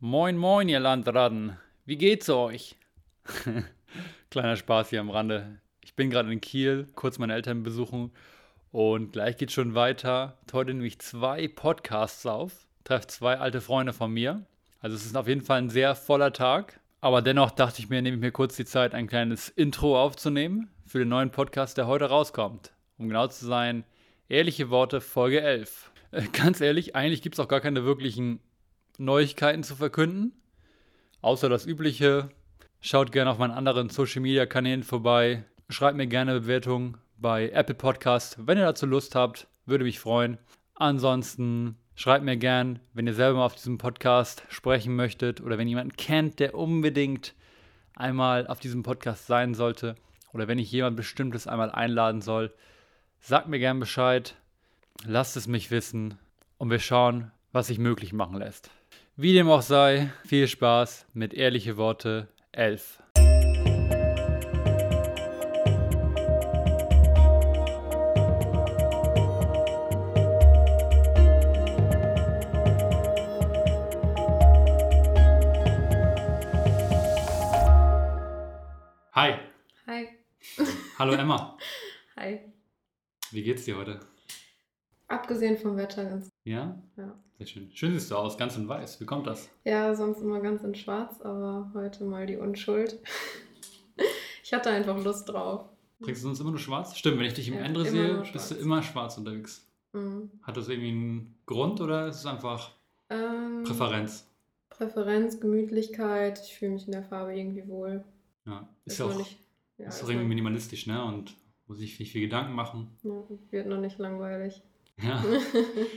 Moin, moin, ihr Landratten. Wie geht's euch? Kleiner Spaß hier am Rande. Ich bin gerade in Kiel, kurz meine Eltern besuchen und gleich geht's schon weiter. Heute nehme ich zwei Podcasts auf, treffe zwei alte Freunde von mir. Also es ist auf jeden Fall ein sehr voller Tag. Aber dennoch dachte ich mir, nehme ich mir kurz die Zeit, ein kleines Intro aufzunehmen für den neuen Podcast, der heute rauskommt. Um genau zu sein, ehrliche Worte, Folge 11. Äh, ganz ehrlich, eigentlich gibt es auch gar keine wirklichen Neuigkeiten zu verkünden. Außer das Übliche. Schaut gerne auf meinen anderen Social Media Kanälen vorbei. Schreibt mir gerne Bewertungen bei Apple Podcast, wenn ihr dazu Lust habt. Würde mich freuen. Ansonsten schreibt mir gern, wenn ihr selber mal auf diesem Podcast sprechen möchtet oder wenn jemanden kennt, der unbedingt einmal auf diesem Podcast sein sollte oder wenn ich jemand Bestimmtes einmal einladen soll. Sagt mir gern Bescheid. Lasst es mich wissen und wir schauen, was sich möglich machen lässt. Wie dem auch sei, viel Spaß mit Ehrliche Worte 11. Hi. Hi. Hallo Emma. Hi. Wie geht's dir heute? Abgesehen vom Wetter ganz. Ja? Ja. Sehr schön. Schön siehst du aus, ganz in weiß. Wie kommt das? Ja, sonst immer ganz in Schwarz, aber heute mal die Unschuld. ich hatte einfach Lust drauf. Trägst du sonst immer nur schwarz? Stimmt, wenn ich dich im Ja, Ende sehe, bist du immer schwarz unterwegs. Mhm. Hat das irgendwie einen Grund oder ist es einfach Ähm, Präferenz? Präferenz, Gemütlichkeit. Ich fühle mich in der Farbe irgendwie wohl. Ja, ist ja noch auch, nicht, ja, ist ist auch irgendwie minimalistisch, ne? Und muss ich nicht viel Gedanken machen. ja, wird noch nicht langweilig. Ja.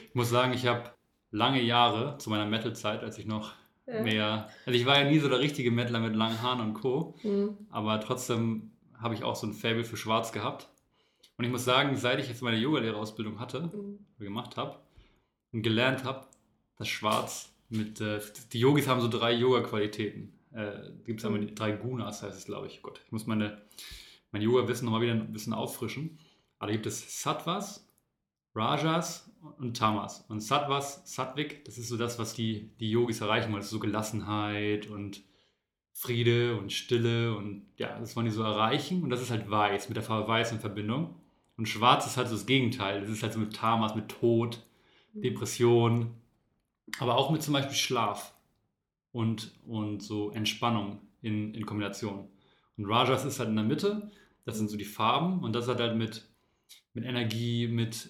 Ich muss sagen, ich habe lange Jahre zu meiner Metal-Zeit, als ich noch Ja. mehr. Also ich war ja nie so der richtige Metaler mit langen Haaren und Co. Mhm. Aber trotzdem habe ich auch so ein Faible für Schwarz gehabt. Und ich muss sagen, seit ich jetzt meine Yogalehrerausbildung hatte, Mhm. gemacht habe und gelernt habe, dass Schwarz mit, äh, die Yogis haben so drei Yoga-Qualitäten. Äh, gibt es einmal die drei Gunas, heißt es, glaube ich. Gott, ich muss meine, mein Yoga-Wissen nochmal wieder ein bisschen auffrischen. Aber da gibt es Sattvas, Rajas und Tamas. Und Sattvas, Sattvik, das ist so das, was die, die Yogis erreichen wollen. Das ist so Gelassenheit und Friede und Stille und ja, das wollen die so erreichen. Und das ist halt weiß, mit der Farbe weiß in Verbindung. Und schwarz ist halt so das Gegenteil. Das ist halt so mit Tamas, mit Tod, Depression, aber auch mit zum Beispiel Schlaf und, und so Entspannung in, in Kombination. Und Rajas ist halt in der Mitte, das sind so die Farben und das hat halt mit, mit Energie, mit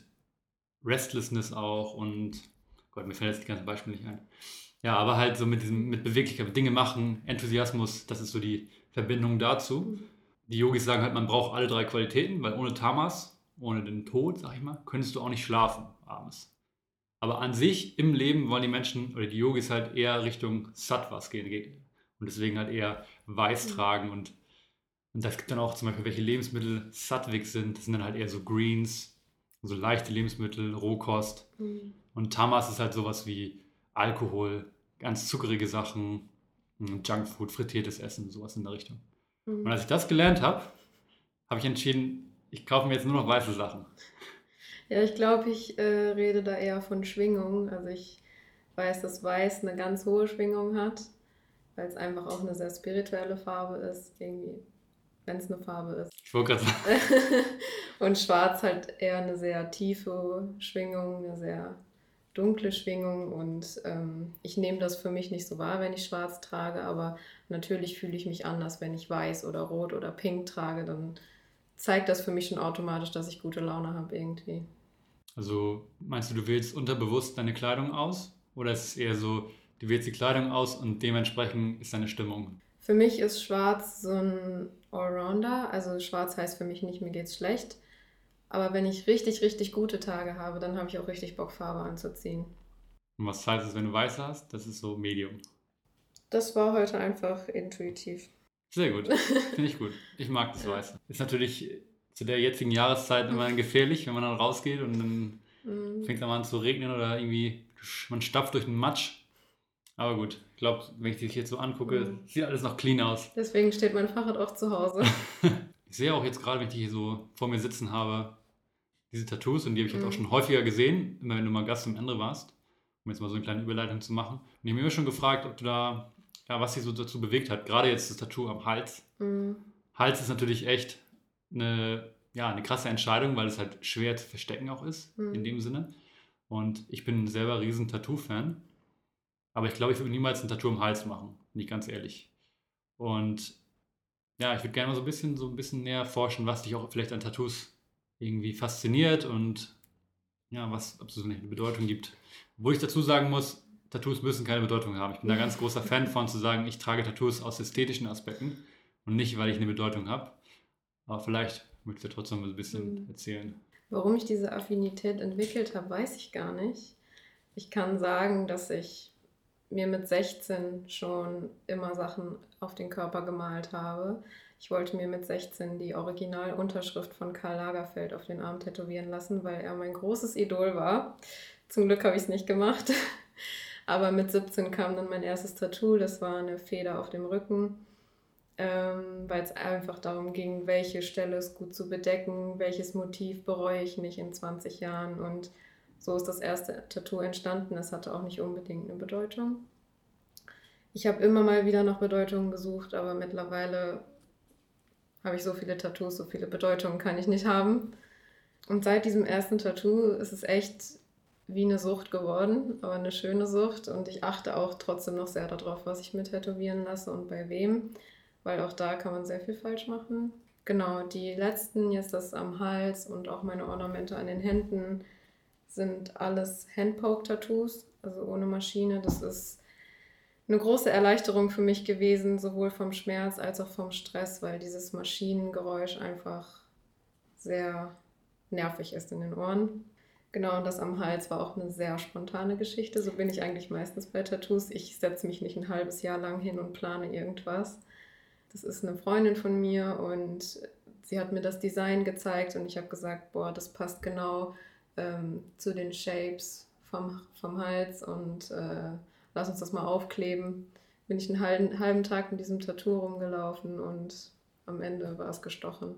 Restlessness auch und Gott, mir fällt jetzt die ganzen Beispiele nicht ein. Ja, aber halt so mit diesem, mit Beweglichkeit, mit Dinge machen, Enthusiasmus, das ist so die Verbindung dazu. Die Yogis sagen halt, man braucht alle drei Qualitäten, weil ohne Tamas, ohne den Tod, sag ich mal, könntest du auch nicht schlafen abends. Aber an sich im Leben wollen die Menschen oder die Yogis halt eher Richtung Sattvas gehen und deswegen halt eher weiß Mhm. tragen und, und das gibt dann auch zum Beispiel, welche Lebensmittel Sattvik sind. Das sind dann halt eher so Greens, so leichte Lebensmittel, Rohkost. Mhm. Und Tamas ist halt sowas wie Alkohol, ganz zuckerige Sachen, mm, Junkfood, frittiertes Essen, sowas in der Richtung. Und Mhm. als ich das gelernt habe, habe ich entschieden, ich kaufe mir jetzt nur noch weiße Sachen. Ja, ich glaube, ich äh, rede da eher von Schwingung. Also ich weiß, dass Weiß eine ganz hohe Schwingung hat, weil es einfach auch eine sehr spirituelle Farbe ist, irgendwie, wenn es eine Farbe ist. Ich wollte gerade sagen, Und Schwarz halt eher eine sehr tiefe Schwingung, eine sehr dunkle Schwingung. Und ähm, ich nehme das für mich nicht so wahr, wenn ich Schwarz trage, aber natürlich fühle ich mich anders, wenn ich Weiß oder Rot oder Pink trage. Dann zeigt das für mich schon automatisch, dass ich gute Laune habe irgendwie. also meinst du, du wählst unterbewusst deine Kleidung aus? Oder ist es eher so, du wählst die Kleidung aus und dementsprechend ist deine Stimmung? Für mich ist Schwarz so ein Allrounder. Also Schwarz heißt für mich nicht, mir geht's schlecht. Aber wenn ich richtig, richtig gute Tage habe, dann habe ich auch richtig Bock, Farbe anzuziehen. Und was heißt es, wenn du weiße hast? Das ist so Medium. Das war heute einfach intuitiv. Sehr gut, finde ich gut. Ich mag das Weiße. Ist natürlich zu der jetzigen Jahreszeit immer gefährlich, wenn man dann rausgeht und dann Mhm. fängt es an zu regnen oder irgendwie man stapft durch den Matsch. Aber gut, ich glaube, wenn ich dich jetzt so angucke, Mhm. sieht alles noch clean aus. Deswegen steht mein Fahrrad auch zu Hause. Ich sehe auch jetzt gerade, wenn ich die hier so vor mir sitzen habe, diese Tattoos und die habe ich jetzt auch Mhm. schon häufiger gesehen, immer wenn du mal Gast im Ende warst. um jetzt mal so eine kleine Überleitung zu machen. Und ich habe mir immer schon gefragt, ob du da, ja, was dich so dazu bewegt hat. Gerade jetzt das Tattoo am Hals. Mhm. Hals ist natürlich echt eine, ja, eine krasse Entscheidung, weil es halt schwer zu verstecken auch ist, mhm. in dem Sinne. Und ich bin selber riesen Tattoo-Fan. Aber ich glaube, ich würde niemals ein Tattoo am Hals machen, nicht ganz ehrlich. Und ja, ich würde gerne mal so ein bisschen, so ein bisschen näher forschen, was dich auch vielleicht an Tattoos irgendwie fasziniert und ja, was, ob es so eine Bedeutung gibt. Wo ich dazu sagen muss, Tattoos müssen keine Bedeutung haben. Ich bin da ganz großer Fan von zu sagen, ich trage Tattoos aus ästhetischen Aspekten und nicht, weil ich eine Bedeutung habe. Aber vielleicht möchtest du trotzdem ein bisschen mhm. erzählen. Warum ich diese Affinität entwickelt habe, weiß ich gar nicht. Ich kann sagen, dass ich mir mit 16 schon immer Sachen auf den Körper gemalt habe. Ich wollte mir mit 16 die Originalunterschrift von Karl Lagerfeld auf den Arm tätowieren lassen, weil er mein großes Idol war. Zum Glück habe ich es nicht gemacht. Aber mit 17 kam dann mein erstes Tattoo. Das war eine Feder auf dem Rücken, ähm, weil es einfach darum ging, welche Stelle ist gut zu bedecken, welches Motiv bereue ich nicht in 20 Jahren. Und so ist das erste Tattoo entstanden. Es hatte auch nicht unbedingt eine Bedeutung. Ich habe immer mal wieder nach Bedeutungen gesucht, aber mittlerweile habe ich so viele Tattoos, so viele Bedeutungen kann ich nicht haben. Und seit diesem ersten Tattoo ist es echt wie eine Sucht geworden, aber eine schöne Sucht. Und ich achte auch trotzdem noch sehr darauf, was ich mir tätowieren lasse und bei wem, weil auch da kann man sehr viel falsch machen. Genau, die letzten, jetzt das am Hals und auch meine Ornamente an den Händen, sind alles Handpoke-Tattoos, also ohne Maschine. Das ist eine große Erleichterung für mich gewesen, sowohl vom Schmerz als auch vom Stress, weil dieses Maschinengeräusch einfach sehr nervig ist in den Ohren. Genau, und das am Hals war auch eine sehr spontane Geschichte. So bin ich eigentlich meistens bei Tattoos. Ich setze mich nicht ein halbes Jahr lang hin und plane irgendwas. Das ist eine Freundin von mir und sie hat mir das Design gezeigt und ich habe gesagt, boah, das passt genau ähm, zu den Shapes vom, vom Hals und äh, lass uns das mal aufkleben. Bin ich einen halben, halben Tag mit diesem Tattoo rumgelaufen und am Ende war es gestochen.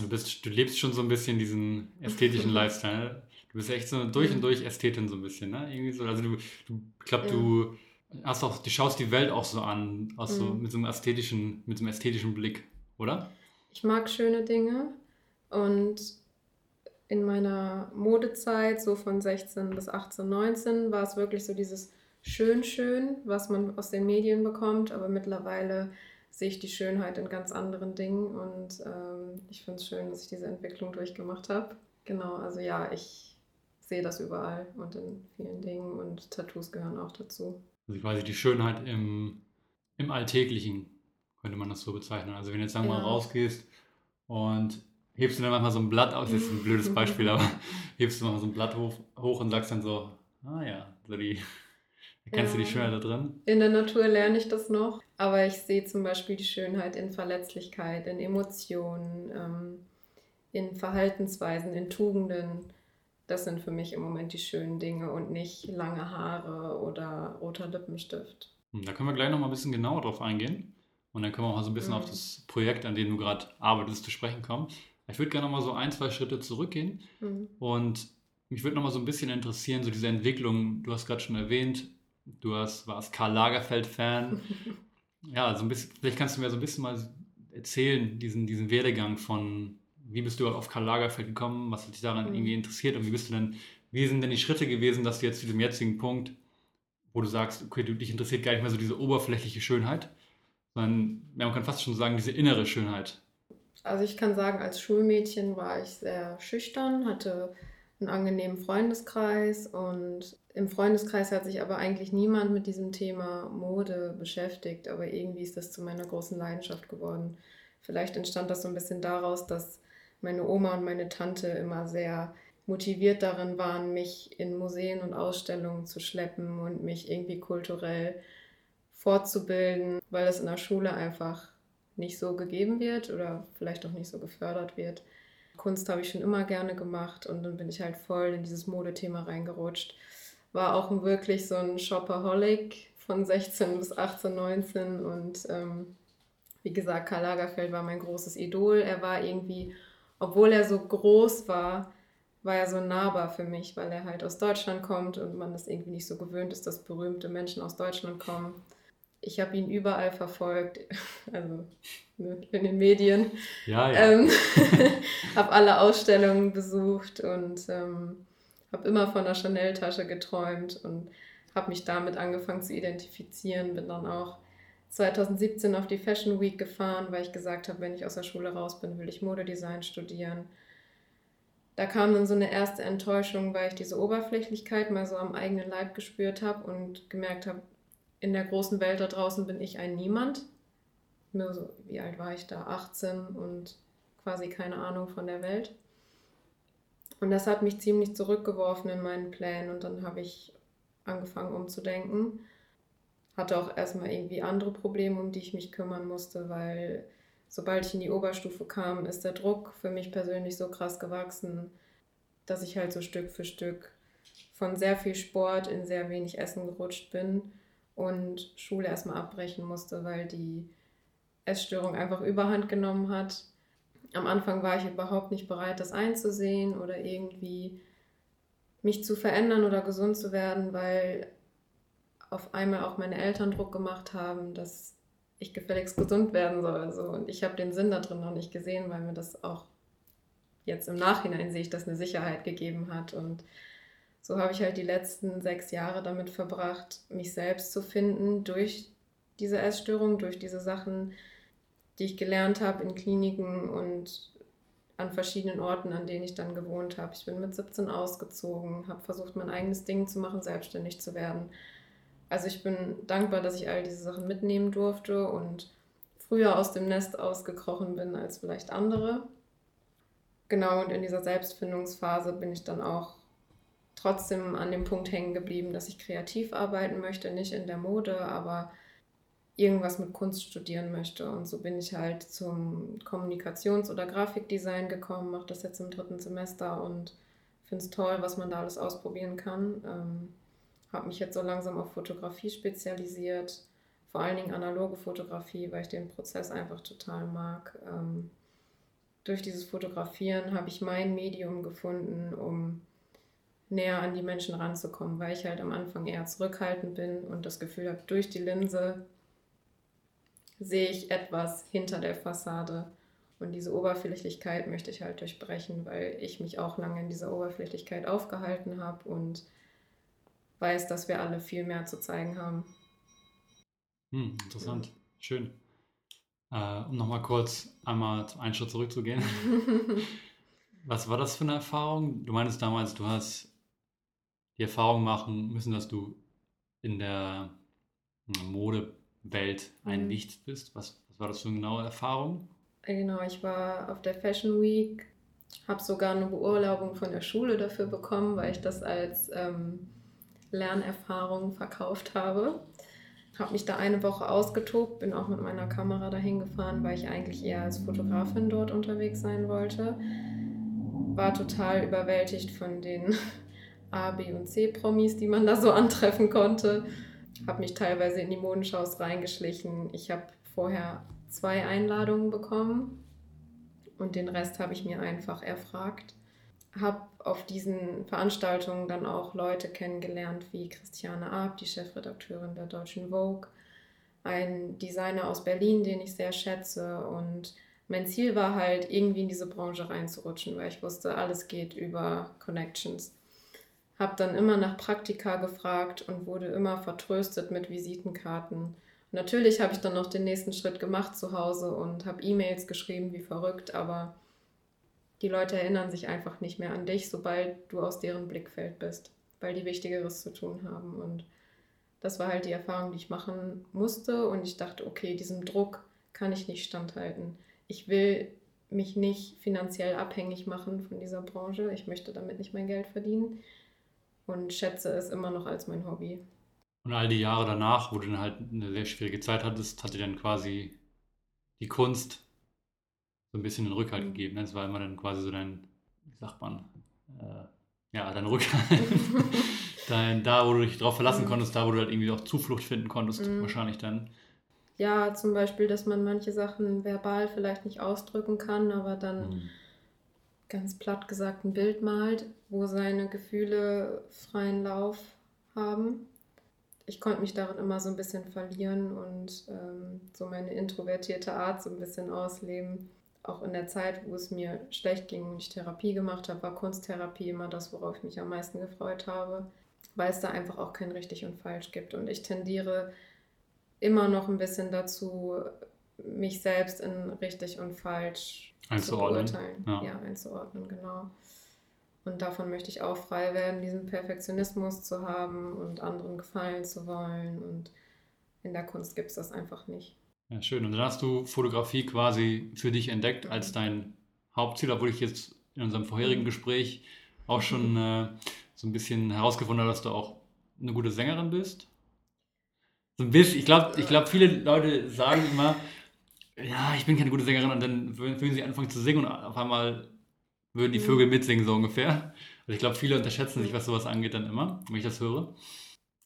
Du, bist, du lebst schon so ein bisschen diesen ästhetischen Lifestyle. Du bist echt so durch und durch Ästhetin so ein bisschen, ne? Irgendwie so. Also du, du ich glaube, ja. du hast auch, du schaust die Welt auch so an, auch so mhm. mit so einem ästhetischen, mit so einem ästhetischen Blick, oder? Ich mag schöne Dinge und in meiner Modezeit, so von 16 bis 18, 19, war es wirklich so dieses schön, schön, was man aus den Medien bekommt, aber mittlerweile sehe ich die Schönheit in ganz anderen Dingen und ähm, ich finde es schön, dass ich diese Entwicklung durchgemacht habe. Genau, also ja, ich sehe das überall und in vielen Dingen und Tattoos gehören auch dazu. Also quasi die Schönheit im, im Alltäglichen, könnte man das so bezeichnen. Also wenn du jetzt sagen wir ja. mal rausgehst und hebst du dann manchmal so ein Blatt aus, das ist ein blödes Beispiel, aber hebst du mal so ein Blatt hoch, hoch und sagst dann so, ah ja, so die Kennst ja. du die Schönheit da drin? In der Natur lerne ich das noch, aber ich sehe zum Beispiel die Schönheit in Verletzlichkeit, in Emotionen, ähm, in Verhaltensweisen, in Tugenden. Das sind für mich im Moment die schönen Dinge und nicht lange Haare oder roter Lippenstift. Hm, da können wir gleich noch mal ein bisschen genauer drauf eingehen. Und dann können wir auch mal so ein bisschen mhm. auf das Projekt, an dem du gerade arbeitest, zu sprechen kommen. Ich würde gerne noch mal so ein, zwei Schritte zurückgehen. Mhm. Und mich würde noch mal so ein bisschen interessieren, so diese Entwicklung, du hast gerade schon erwähnt, Du hast, warst Karl Lagerfeld-Fan. ja, so ein bisschen, vielleicht kannst du mir so ein bisschen mal erzählen, diesen, diesen Werdegang von, wie bist du auf Karl Lagerfeld gekommen, was hat dich daran mhm. irgendwie interessiert und wie bist du denn, wie sind denn die Schritte gewesen, dass du jetzt zu dem jetzigen Punkt, wo du sagst, okay, du, dich interessiert gar nicht mehr so diese oberflächliche Schönheit, sondern ja, man kann fast schon sagen, diese innere Schönheit. Also ich kann sagen, als Schulmädchen war ich sehr schüchtern, hatte einen angenehmen Freundeskreis und im Freundeskreis hat sich aber eigentlich niemand mit diesem Thema Mode beschäftigt, aber irgendwie ist das zu meiner großen Leidenschaft geworden. Vielleicht entstand das so ein bisschen daraus, dass meine Oma und meine Tante immer sehr motiviert darin waren, mich in Museen und Ausstellungen zu schleppen und mich irgendwie kulturell fortzubilden, weil es in der Schule einfach nicht so gegeben wird oder vielleicht auch nicht so gefördert wird. Kunst habe ich schon immer gerne gemacht und dann bin ich halt voll in dieses Modethema reingerutscht. War auch wirklich so ein Shopaholic von 16 bis 18, 19 und ähm, wie gesagt, Karl Lagerfeld war mein großes Idol. Er war irgendwie, obwohl er so groß war, war er so nahbar für mich, weil er halt aus Deutschland kommt und man das irgendwie nicht so gewöhnt ist, dass berühmte Menschen aus Deutschland kommen. Ich habe ihn überall verfolgt, also ne, in den Medien. Ja, ja. Ähm, habe alle Ausstellungen besucht und ähm, habe immer von der Chanel-Tasche geträumt und habe mich damit angefangen zu identifizieren. Bin dann auch 2017 auf die Fashion Week gefahren, weil ich gesagt habe, wenn ich aus der Schule raus bin, will ich Modedesign studieren. Da kam dann so eine erste Enttäuschung, weil ich diese Oberflächlichkeit mal so am eigenen Leib gespürt habe und gemerkt habe, in der großen Welt da draußen bin ich ein Niemand. Nur so, wie alt war ich da? 18 und quasi keine Ahnung von der Welt. Und das hat mich ziemlich zurückgeworfen in meinen Plänen und dann habe ich angefangen umzudenken. Hatte auch erstmal irgendwie andere Probleme, um die ich mich kümmern musste, weil sobald ich in die Oberstufe kam, ist der Druck für mich persönlich so krass gewachsen, dass ich halt so Stück für Stück von sehr viel Sport in sehr wenig Essen gerutscht bin und Schule erstmal abbrechen musste, weil die Essstörung einfach überhand genommen hat. Am Anfang war ich überhaupt nicht bereit, das einzusehen oder irgendwie mich zu verändern oder gesund zu werden, weil auf einmal auch meine Eltern Druck gemacht haben, dass ich gefälligst gesund werden soll. So. Und ich habe den Sinn da drin noch nicht gesehen, weil mir das auch jetzt im Nachhinein sehe ich, dass eine Sicherheit gegeben hat. Und so habe ich halt die letzten sechs Jahre damit verbracht, mich selbst zu finden durch diese Essstörung, durch diese Sachen, die ich gelernt habe in Kliniken und an verschiedenen Orten, an denen ich dann gewohnt habe. Ich bin mit 17 ausgezogen, habe versucht, mein eigenes Ding zu machen, selbstständig zu werden. Also ich bin dankbar, dass ich all diese Sachen mitnehmen durfte und früher aus dem Nest ausgekrochen bin als vielleicht andere. Genau, und in dieser Selbstfindungsphase bin ich dann auch trotzdem an dem Punkt hängen geblieben, dass ich kreativ arbeiten möchte, nicht in der Mode, aber irgendwas mit Kunst studieren möchte. Und so bin ich halt zum Kommunikations- oder Grafikdesign gekommen, mache das jetzt im dritten Semester und finde es toll, was man da alles ausprobieren kann. Ähm, habe mich jetzt so langsam auf Fotografie spezialisiert, vor allen Dingen analoge Fotografie, weil ich den Prozess einfach total mag. Ähm, durch dieses Fotografieren habe ich mein Medium gefunden, um näher an die Menschen ranzukommen, weil ich halt am Anfang eher zurückhaltend bin und das Gefühl habe, durch die Linse sehe ich etwas hinter der Fassade. Und diese Oberflächlichkeit möchte ich halt durchbrechen, weil ich mich auch lange in dieser Oberflächlichkeit aufgehalten habe und weiß, dass wir alle viel mehr zu zeigen haben. Hm, interessant, ja. schön. Äh, um nochmal kurz einmal einen Schritt zurückzugehen. Was war das für eine Erfahrung? Du meintest damals, du hast die Erfahrung machen müssen, dass du in der hm, Mode Welt ein mhm. Nichts bist. Was, was war das für eine genaue Erfahrung? Genau, ich war auf der Fashion Week, habe sogar eine Beurlaubung von der Schule dafür bekommen, weil ich das als ähm, Lernerfahrung verkauft habe. Habe mich da eine Woche ausgetobt, bin auch mit meiner Kamera dahin gefahren, weil ich eigentlich eher als Fotografin dort unterwegs sein wollte. War total überwältigt von den A, B und C Promis, die man da so antreffen konnte habe mich teilweise in die Modenschaus reingeschlichen. Ich habe vorher zwei Einladungen bekommen und den Rest habe ich mir einfach erfragt. Habe auf diesen Veranstaltungen dann auch Leute kennengelernt wie Christiane Arp, die Chefredakteurin der Deutschen Vogue, ein Designer aus Berlin, den ich sehr schätze und mein Ziel war halt, irgendwie in diese Branche reinzurutschen, weil ich wusste, alles geht über Connections habe dann immer nach Praktika gefragt und wurde immer vertröstet mit Visitenkarten. natürlich habe ich dann noch den nächsten Schritt gemacht zu Hause und habe E-Mails geschrieben wie verrückt, aber die Leute erinnern sich einfach nicht mehr an dich, sobald du aus deren Blickfeld bist, weil die Wichtigeres zu tun haben. Und das war halt die Erfahrung, die ich machen musste. Und ich dachte, okay, diesem Druck kann ich nicht standhalten. Ich will mich nicht finanziell abhängig machen von dieser Branche. Ich möchte damit nicht mein Geld verdienen und schätze es immer noch als mein Hobby. Und all die Jahre danach, wo du dann halt eine sehr schwierige Zeit hattest, hat dir dann quasi die Kunst so ein bisschen den Rückhalt mhm. gegeben. Ne? Das war immer dann quasi so dein, wie sagt man, äh, ja, dein Rückhalt. dein, da, wo du dich drauf verlassen mhm. konntest, da, wo du halt irgendwie auch Zuflucht finden konntest, mhm. wahrscheinlich dann. Ja, zum Beispiel, dass man manche Sachen verbal vielleicht nicht ausdrücken kann, aber dann mhm ganz platt gesagt ein Bild malt, wo seine Gefühle freien Lauf haben. Ich konnte mich darin immer so ein bisschen verlieren und ähm, so meine introvertierte Art so ein bisschen ausleben. Auch in der Zeit, wo es mir schlecht ging und ich Therapie gemacht habe, war Kunsttherapie immer das, worauf ich mich am meisten gefreut habe, weil es da einfach auch kein richtig und falsch gibt. Und ich tendiere immer noch ein bisschen dazu, mich selbst in richtig und falsch einzuordnen. zu beurteilen. Ja. ja, einzuordnen, genau. Und davon möchte ich auch frei werden, diesen Perfektionismus zu haben und anderen gefallen zu wollen. Und in der Kunst gibt es das einfach nicht. Ja, schön. Und dann hast du Fotografie quasi für dich entdeckt als mhm. dein Hauptziel, obwohl ich jetzt in unserem vorherigen mhm. Gespräch auch schon äh, so ein bisschen herausgefunden habe, dass du auch eine gute Sängerin bist. So ein bisschen, ich glaube, ich glaub, viele Leute sagen immer, ja, ich bin keine gute Sängerin und dann würden sie anfangen zu singen und auf einmal würden die mhm. Vögel mitsingen, so ungefähr. Also ich glaube, viele unterschätzen sich, was sowas angeht, dann immer, wenn ich das höre.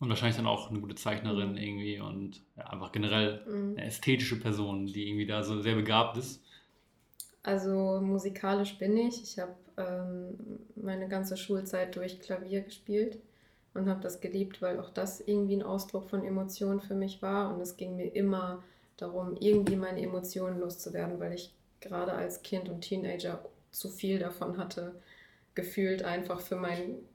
Und wahrscheinlich dann auch eine gute Zeichnerin irgendwie und ja, einfach generell mhm. eine ästhetische Person, die irgendwie da so sehr begabt ist. Also musikalisch bin ich. Ich habe ähm, meine ganze Schulzeit durch Klavier gespielt und habe das geliebt, weil auch das irgendwie ein Ausdruck von Emotionen für mich war. Und es ging mir immer darum, irgendwie meine Emotionen loszuwerden, weil ich gerade als Kind und Teenager zu viel davon hatte, gefühlt einfach für meinen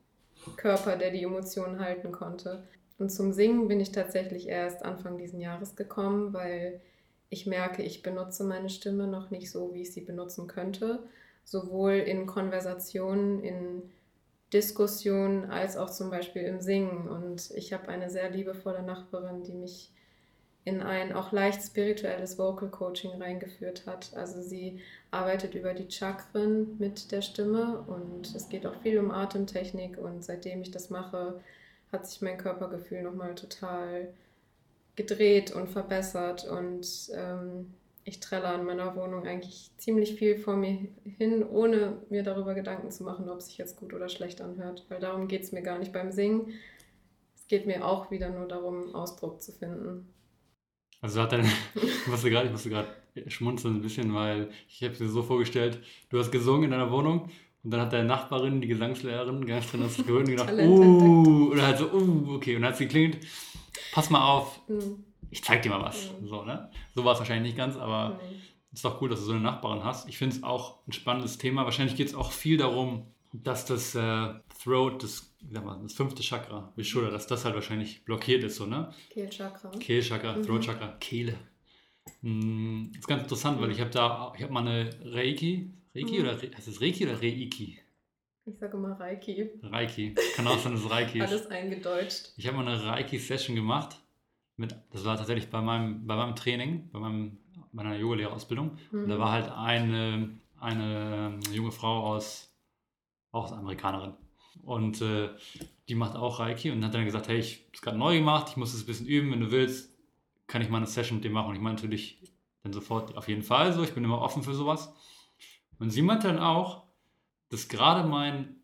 Körper, der die Emotionen halten konnte. Und zum Singen bin ich tatsächlich erst Anfang diesen Jahres gekommen, weil ich merke, ich benutze meine Stimme noch nicht so, wie ich sie benutzen könnte. Sowohl in Konversationen, in Diskussionen als auch zum Beispiel im Singen. Und ich habe eine sehr liebevolle Nachbarin, die mich in ein auch leicht spirituelles Vocal Coaching reingeführt hat. Also sie arbeitet über die Chakren mit der Stimme und es geht auch viel um Atemtechnik und seitdem ich das mache, hat sich mein Körpergefühl nochmal total gedreht und verbessert und ähm, ich trelle an meiner Wohnung eigentlich ziemlich viel vor mir hin, ohne mir darüber Gedanken zu machen, ob es sich jetzt gut oder schlecht anhört, weil darum geht es mir gar nicht beim Singen. Es geht mir auch wieder nur darum, Ausdruck zu finden. Also hat deine, ich musste gerade, ich musste gerade schmunzeln ein bisschen, weil ich habe dir so vorgestellt, du hast gesungen in deiner Wohnung und dann hat deine Nachbarin, die Gesangslehrerin, ganz drin das gehört und gedacht, uh, oder halt so, uh, okay, und dann hat sie geklingelt, pass mal auf, mhm. ich zeig dir mal was. Mhm. So, ne? so war es wahrscheinlich nicht ganz, aber mhm. es ist doch cool, dass du so eine Nachbarin hast. Ich finde es auch ein spannendes Thema. Wahrscheinlich geht es auch viel darum, dass das äh, Throat, das sag mal, das fünfte Chakra, Vishuddha, dass das halt wahrscheinlich blockiert ist, so, ne? Kehlchakra. Kehlchakra, mhm. Throat-Chakra, Kehle. Hm, das ist ganz interessant, weil ich habe da, ich habe mal eine Reiki, Reiki mhm. oder heißt es Reiki oder Reiki? Ich sage immer Reiki. Reiki. Kann auch sein, dass Reiki ist. Alles eingedeutscht. Ich habe mal eine Reiki-Session gemacht. Mit, das war tatsächlich bei meinem, bei meinem Training, bei meinem, meiner Yogalehrerausbildung. Mhm. Und da war halt eine, eine junge Frau aus, auch aus Amerikanerin. Und äh, die macht auch Reiki und hat dann gesagt, hey, ich habe es gerade neu gemacht, ich muss es ein bisschen üben, wenn du willst, kann ich mal eine Session mit dem machen. Und ich meine natürlich dann sofort auf jeden Fall so, ich bin immer offen für sowas. Und sie meinte dann auch, dass gerade mein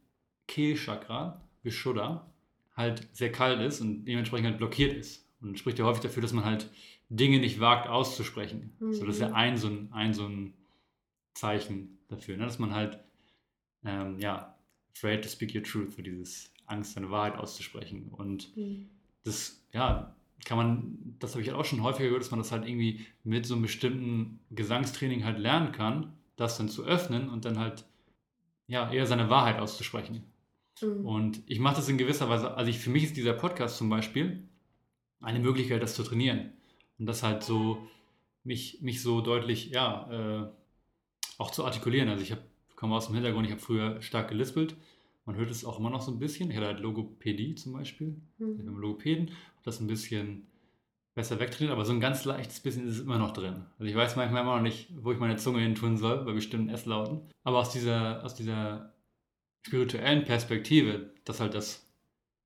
Kehlchakra, Vishuddha, halt sehr kalt ist und dementsprechend halt blockiert ist. Und spricht ja häufig dafür, dass man halt Dinge nicht wagt auszusprechen. Mhm. So, das ist ja ein so ein, ein, so ein Zeichen dafür, ne? dass man halt ähm, ja, afraid to speak your truth, so dieses Angst, seine Wahrheit auszusprechen. Und mhm. das, ja, kann man, das habe ich halt auch schon häufiger gehört, dass man das halt irgendwie mit so einem bestimmten Gesangstraining halt lernen kann, das dann zu öffnen und dann halt, ja, eher seine Wahrheit auszusprechen. Mhm. Und ich mache das in gewisser Weise, also ich, für mich ist dieser Podcast zum Beispiel eine Möglichkeit, das zu trainieren. Und das halt so, mich, mich so deutlich, ja, äh, auch zu artikulieren. Also ich habe komme aus dem Hintergrund, ich habe früher stark gelispelt. Man hört es auch immer noch so ein bisschen. Ich hatte halt Logopädie zum Beispiel. Mhm. Ich habe Logopäden, habe das ein bisschen besser wegtrainiert, aber so ein ganz leichtes bisschen ist es immer noch drin. Also ich weiß manchmal immer noch nicht, wo ich meine Zunge hin tun soll, bei bestimmten S-Lauten. Aber aus dieser, aus dieser spirituellen Perspektive, dass halt das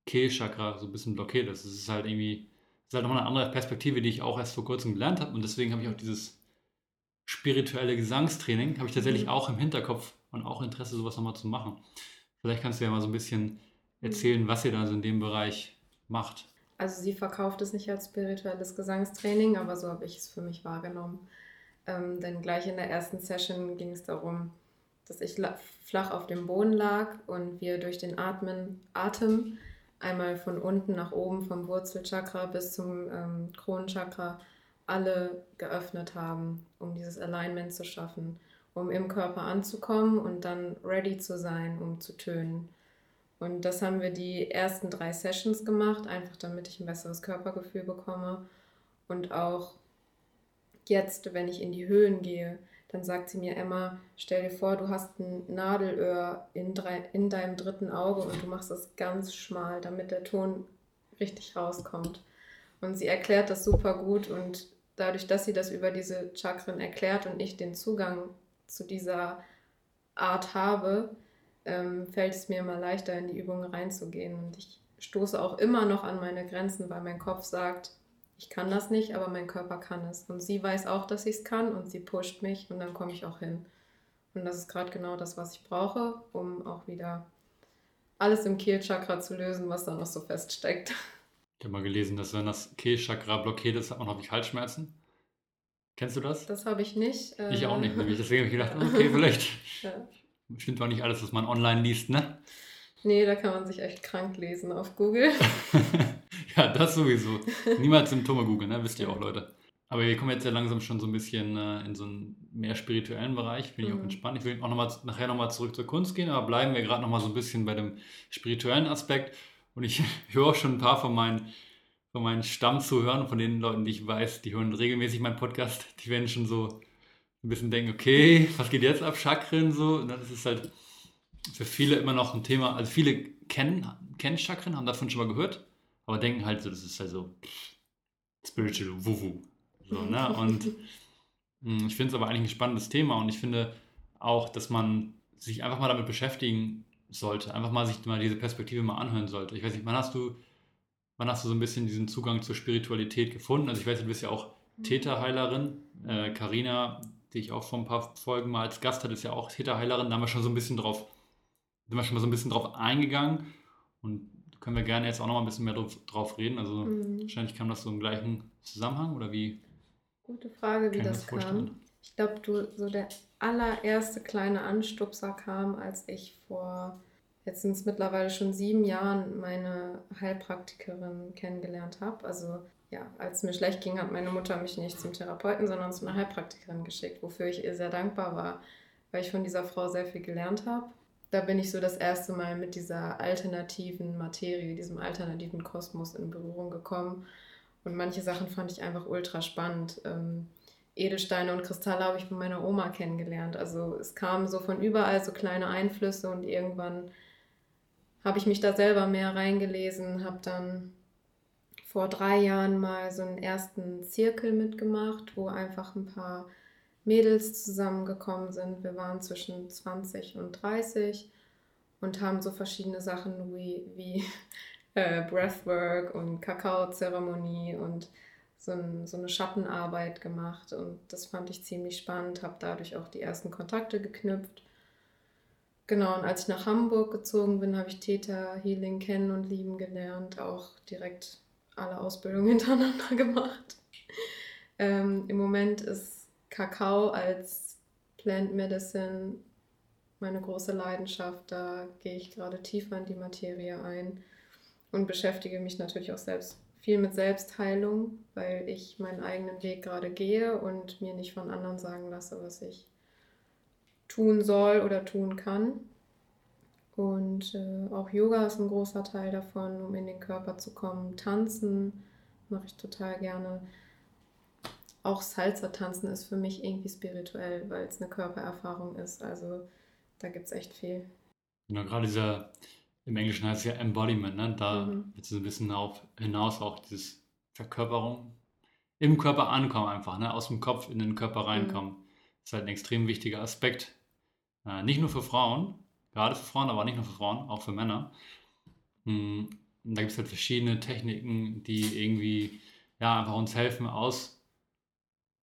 Kehlchakra so ein bisschen blockiert ist. Es ist halt irgendwie, es ist halt noch eine andere Perspektive, die ich auch erst vor kurzem gelernt habe. Und deswegen habe ich auch dieses spirituelle Gesangstraining, habe ich tatsächlich mhm. auch im Hinterkopf und auch Interesse, sowas nochmal zu machen. Vielleicht kannst du ja mal so ein bisschen erzählen, was ihr da so in dem Bereich macht. Also sie verkauft es nicht als spirituelles Gesangstraining, aber so habe ich es für mich wahrgenommen. Ähm, denn gleich in der ersten Session ging es darum, dass ich flach auf dem Boden lag und wir durch den Atmen, Atem einmal von unten nach oben vom Wurzelchakra bis zum ähm, Kronenchakra alle geöffnet haben, um dieses Alignment zu schaffen, um im Körper anzukommen und dann ready zu sein, um zu tönen. Und das haben wir die ersten drei Sessions gemacht, einfach damit ich ein besseres Körpergefühl bekomme. Und auch jetzt, wenn ich in die Höhen gehe, dann sagt sie mir, Emma, stell dir vor, du hast ein Nadelöhr in, drei, in deinem dritten Auge und du machst es ganz schmal, damit der Ton richtig rauskommt. Und sie erklärt das super gut und dadurch, dass sie das über diese Chakren erklärt und ich den Zugang zu dieser Art habe, ähm, fällt es mir immer leichter, in die Übungen reinzugehen. Und ich stoße auch immer noch an meine Grenzen, weil mein Kopf sagt, ich kann das nicht, aber mein Körper kann es. Und sie weiß auch, dass ich es kann und sie pusht mich und dann komme ich auch hin. Und das ist gerade genau das, was ich brauche, um auch wieder alles im Kehlchakra zu lösen, was da noch so feststeckt. Ich habe mal gelesen, dass wenn das Kehlchakra blockiert ist, hat man häufig Halsschmerzen. Kennst du das? Das habe ich nicht. Äh ich auch nicht, nämlich. Deswegen habe ich gedacht, okay, vielleicht ja. stimmt doch nicht alles, was man online liest, ne? Nee, da kann man sich echt krank lesen auf Google. ja, das sowieso. Niemals Symptome googeln, ne? wisst ihr auch, Leute. Aber wir kommen jetzt ja langsam schon so ein bisschen äh, in so einen mehr spirituellen Bereich. Bin ich mhm. auch entspannt. Ich will auch noch mal, nachher nochmal zurück zur Kunst gehen, aber bleiben wir gerade nochmal so ein bisschen bei dem spirituellen Aspekt. Und ich höre auch schon ein paar von meinen, von meinen Stammzuhörern, von den Leuten, die ich weiß, die hören regelmäßig meinen Podcast. Die werden schon so ein bisschen denken, okay, was geht jetzt ab, Chakren so. Und das ist halt für viele immer noch ein Thema. Also viele kennen, kennen Chakren, haben davon schon mal gehört, aber denken halt so, das ist halt so spiritual Wuhu. So, ne? Und hm, ich finde es aber eigentlich ein spannendes Thema und ich finde auch, dass man sich einfach mal damit beschäftigen sollte, einfach mal sich mal diese Perspektive mal anhören sollte. Ich weiß nicht, wann hast du, wann hast du so ein bisschen diesen Zugang zur Spiritualität gefunden? Also ich weiß, du bist ja auch Täterheilerin. Karina, äh, die ich auch vor ein paar Folgen mal als Gast hatte, ist ja auch Täterheilerin. Da haben wir schon so ein bisschen drauf sind wir schon mal so ein bisschen drauf eingegangen und können wir gerne jetzt auch noch mal ein bisschen mehr drauf, drauf reden. Also mhm. wahrscheinlich kam das so im gleichen Zusammenhang oder wie? Gute Frage, wie das, das kam. Ich glaube, du so der allererste kleine Anstupser kam, als ich vor jetzt sind es mittlerweile schon sieben Jahren meine Heilpraktikerin kennengelernt habe. Also ja, als es mir schlecht ging, hat meine Mutter mich nicht zum Therapeuten, sondern zu einer Heilpraktikerin geschickt, wofür ich ihr sehr dankbar war, weil ich von dieser Frau sehr viel gelernt habe da bin ich so das erste Mal mit dieser alternativen Materie, diesem alternativen Kosmos in Berührung gekommen. Und manche Sachen fand ich einfach ultra spannend. Ähm, Edelsteine und Kristalle habe ich von meiner Oma kennengelernt. Also es kamen so von überall so kleine Einflüsse und irgendwann habe ich mich da selber mehr reingelesen, habe dann vor drei Jahren mal so einen ersten Zirkel mitgemacht, wo einfach ein paar Mädels zusammengekommen sind. Wir waren zwischen 20 und 30 und haben so verschiedene Sachen wie, wie äh, Breathwork und Kakaozeremonie und so, ein, so, eine Schattenarbeit gemacht. Und das fand ich ziemlich spannend, habe dadurch auch die ersten Kontakte geknüpft. Genau, und als ich nach Hamburg gezogen bin, habe ich Theta Healing kennen und lieben gelernt, auch direkt alle Ausbildungen hintereinander gemacht. Ähm, Im Moment ist Kakao als Plant Medicine meine große Leidenschaft. Da gehe ich gerade tiefer in die Materie ein und beschäftige mich natürlich auch selbst viel mit Selbstheilung, weil ich meinen eigenen Weg gerade gehe und mir nicht von anderen sagen lasse, was ich tun soll oder tun kann. Und äh, auch Yoga ist ein großer Teil davon, um in den Körper zu kommen. Tanzen mache ich total gerne auch Salsa-Tanzen ist für mich irgendwie spirituell, weil es eine Körpererfahrung ist. Also da gibt es echt viel. Genau, gerade dieser, im Englischen heißt es ja Embodiment, ne? da mhm. wird es ein bisschen auf, hinaus auch dieses Verkörperung im Körper ankommen einfach, ne? aus dem Kopf in den Körper reinkommen. Mhm. Das ist halt ein extrem wichtiger Aspekt. Äh, nicht nur für Frauen, gerade für Frauen, aber nicht nur für Frauen, auch für Männer. Und da gibt es halt verschiedene Techniken, die irgendwie ja, einfach uns helfen, aus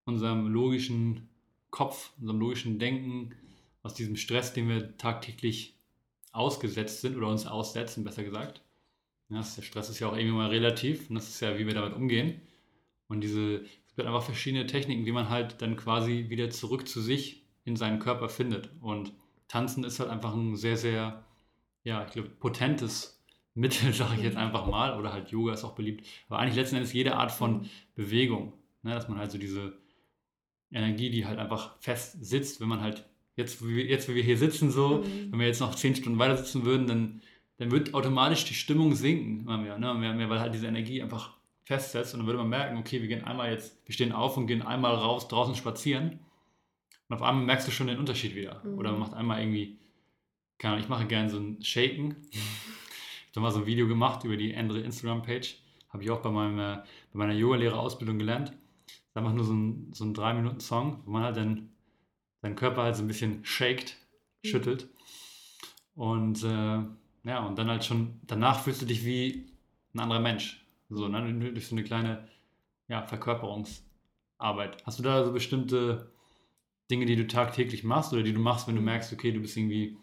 unserem logischen Kopf, unserem logischen Denken, aus diesem Stress, dem wir tagtäglich ausgesetzt sind oder uns aussetzen, besser gesagt. Ja, der Stress ist ja auch irgendwie mal relativ und das ist ja, wie wir damit umgehen. Und diese, es gibt einfach verschiedene Techniken, wie man halt dann quasi wieder zurück zu sich in seinen Körper findet. Und Tanzen ist halt einfach ein sehr, sehr, ja, ich glaube, potentes Mittel, sage ich jetzt mhm. einfach mal, oder halt Yoga ist auch beliebt. Aber eigentlich letzten Endes jede Art von mhm. Bewegung, ne, dass man halt so diese Energie, die halt einfach fest sitzt, wenn man halt jetzt, wie wir, jetzt, wie wir hier sitzen, so, mhm. wenn wir jetzt noch zehn Stunden weiter sitzen würden, dann, dann wird automatisch die Stimmung sinken, immer mehr, ne, mehr, mehr, weil halt diese Energie einfach festsetzt und dann würde man merken, okay, wir gehen einmal jetzt, wir stehen auf und gehen einmal raus, draußen spazieren und auf einmal merkst du schon den Unterschied wieder. Mhm. Oder man macht einmal irgendwie, keine Ahnung, ich mache gerne so ein Shaken. Ich habe mal so ein Video gemacht über die andere Instagram-Page. Habe ich auch bei, meinem, äh, bei meiner Yoga-Lehrerausbildung gelernt. Das ist einfach nur so ein, so ein 3-Minuten-Song, wo man halt dann seinen Körper halt so ein bisschen shakt, mhm. schüttelt. Und äh, ja, und dann halt schon, danach fühlst du dich wie ein anderer Mensch. So, ne? durch so eine kleine ja, Verkörperungsarbeit. Hast du da so bestimmte Dinge, die du tagtäglich machst oder die du machst, wenn du merkst, okay, du bist irgendwie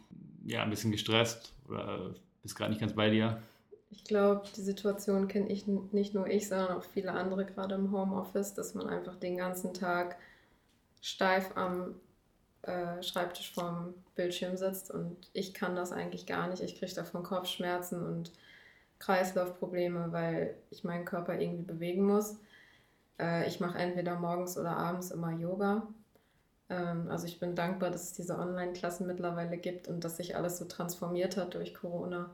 ja, ein bisschen gestresst oder bist gerade nicht ganz bei dir? Ich glaube, die Situation kenne ich nicht nur ich, sondern auch viele andere gerade im Homeoffice, dass man einfach den ganzen Tag steif am äh, Schreibtisch vorm Bildschirm sitzt und ich kann das eigentlich gar nicht. Ich kriege davon Kopfschmerzen und Kreislaufprobleme, weil ich meinen Körper irgendwie bewegen muss. Äh, ich mache entweder morgens oder abends immer Yoga. Ähm, also ich bin dankbar, dass es diese Online-Klassen mittlerweile gibt und dass sich alles so transformiert hat durch Corona.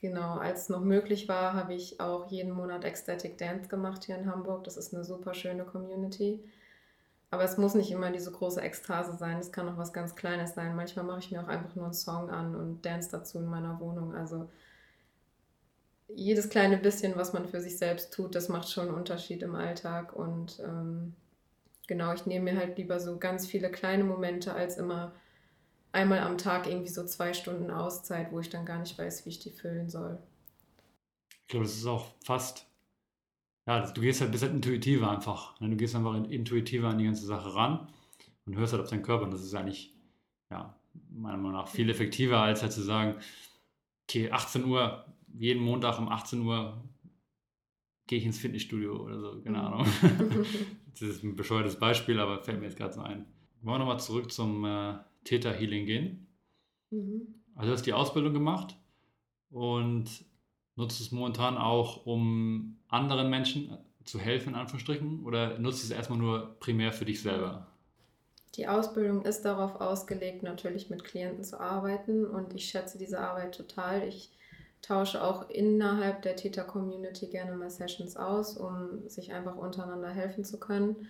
Genau, als es noch möglich war, habe ich auch jeden Monat Ecstatic Dance gemacht hier in Hamburg. Das ist eine super schöne Community. Aber es muss nicht immer diese große Ekstase sein. Es kann auch was ganz Kleines sein. Manchmal mache ich mir auch einfach nur einen Song an und dance dazu in meiner Wohnung. Also jedes kleine bisschen, was man für sich selbst tut, das macht schon einen Unterschied im Alltag. Und ähm, genau, ich nehme mir halt lieber so ganz viele kleine Momente als immer einmal am Tag irgendwie so zwei Stunden Auszeit, wo ich dann gar nicht weiß, wie ich die füllen soll. Ich glaube, das ist auch fast, ja, du gehst halt, bist halt intuitiver einfach. Ne? Du gehst einfach intuitiver an die ganze Sache ran und hörst halt auf deinen Körper. Und das ist eigentlich, ja, meiner Meinung nach viel effektiver, als halt zu sagen, okay, 18 Uhr, jeden Montag um 18 Uhr gehe ich ins Fitnessstudio oder so, keine mhm. Ahnung. das ist ein bescheuertes Beispiel, aber fällt mir jetzt gerade so ein. Wollen wir nochmal zurück zum äh, Theta Healing gehen? Mhm. Also du hast die Ausbildung gemacht und nutzt es momentan auch, um anderen Menschen zu helfen, in Anführungsstrichen, oder nutzt es erstmal nur primär für dich selber? Die Ausbildung ist darauf ausgelegt, natürlich mit Klienten zu arbeiten und ich schätze diese Arbeit total. Ich tausche auch innerhalb der Täter-Community gerne mal Sessions aus, um sich einfach untereinander helfen zu können.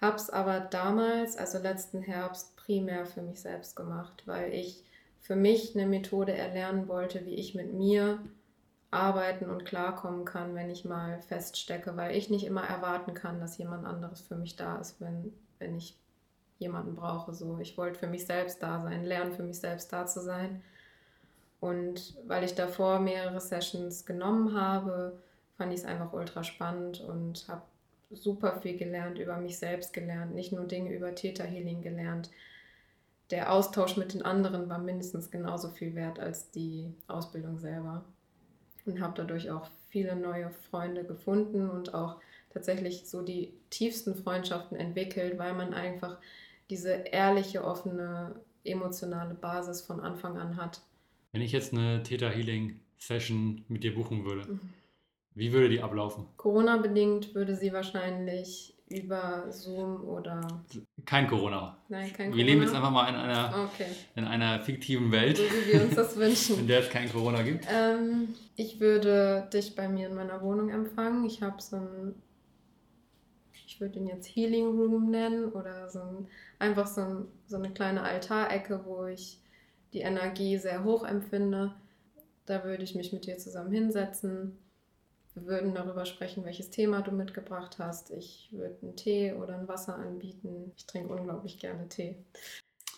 Hab's aber damals, also letzten Herbst, primär für mich selbst gemacht, weil ich für mich eine Methode erlernen wollte, wie ich mit mir arbeiten und klarkommen kann, wenn ich mal feststecke, weil ich nicht immer erwarten kann, dass jemand anderes für mich da ist, wenn, wenn ich jemanden brauche. So, ich wollte für mich selbst da sein, lernen für mich selbst da zu sein und weil ich davor mehrere Sessions genommen habe, fand ich es einfach ultra spannend und habe super viel gelernt, über mich selbst gelernt, nicht nur Dinge über Theta Healing gelernt. Der Austausch mit den anderen war mindestens genauso viel wert als die Ausbildung selber. Und habe dadurch auch viele neue Freunde gefunden und auch tatsächlich so die tiefsten Freundschaften entwickelt, weil man einfach diese ehrliche, offene, emotionale Basis von Anfang an hat. Wenn ich jetzt eine Theta Healing Session mit dir buchen würde, mhm. wie würde die ablaufen? Corona-bedingt würde sie wahrscheinlich über Zoom oder. Kein Corona. Nein, kein Corona. Wir leben jetzt einfach mal in einer, okay. in einer fiktiven Welt. So wie wir uns das wünschen. in der es kein Corona gibt. Ähm, ich würde dich bei mir in meiner Wohnung empfangen. Ich habe so ein. Ich würde ihn jetzt Healing Room nennen oder so ein, einfach so, ein, so eine kleine Altarecke, wo ich die Energie sehr hoch empfinde. Da würde ich mich mit dir zusammen hinsetzen. Wir würden darüber sprechen, welches Thema du mitgebracht hast. Ich würde einen Tee oder ein Wasser anbieten. Ich trinke unglaublich gerne Tee.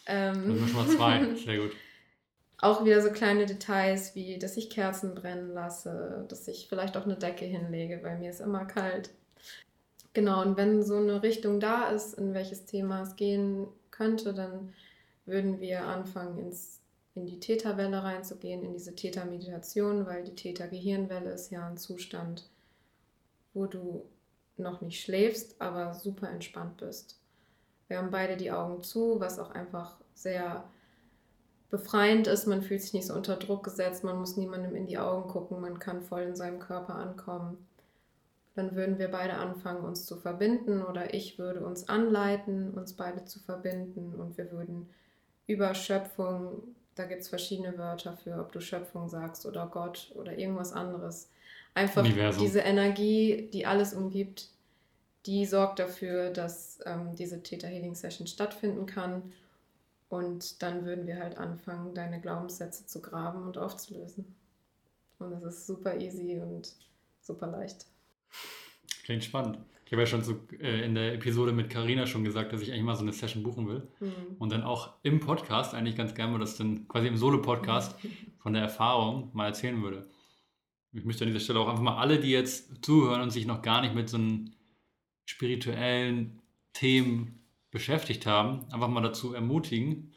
Ähm, schon mal zwei, sehr gut. Auch wieder so kleine Details wie, dass ich Kerzen brennen lasse, dass ich vielleicht auch eine Decke hinlege, weil mir ist immer kalt. Genau, und wenn so eine Richtung da ist, in welches Thema es gehen könnte, dann würden wir anfangen, ins in die Täterwelle reinzugehen, in diese Tätermeditation, weil die Tätergehirnwelle ist ja ein Zustand, wo du noch nicht schläfst, aber super entspannt bist. Wir haben beide die Augen zu, was auch einfach sehr befreiend ist, man fühlt sich nicht so unter Druck gesetzt, man muss niemandem in die Augen gucken, man kann voll in seinem Körper ankommen. Dann würden wir beide anfangen, uns zu verbinden oder ich würde uns anleiten, uns beide zu verbinden und wir würden über Schöpfung, da gibt es verschiedene Wörter für, ob du Schöpfung sagst oder Gott oder irgendwas anderes. Einfach Universum. diese Energie, die alles umgibt, die sorgt dafür, dass ähm, diese Theta Healing Session stattfinden kann und dann würden wir halt anfangen, deine Glaubenssätze zu graben und aufzulösen. Und das ist super easy und super leicht. Klingt spannend. Ich habe ja schon so äh, in der Episode mit Karina schon gesagt, dass ich eigentlich mal so eine Session buchen will. Mhm. Und dann auch im Podcast eigentlich ganz gerne mal das dann quasi im Solo-Podcast von der Erfahrung mal erzählen würde. Ich möchte an dieser Stelle auch einfach mal alle, die jetzt zuhören und sich noch gar nicht mit so einem spirituellen Themen beschäftigt haben, einfach mal dazu ermutigen,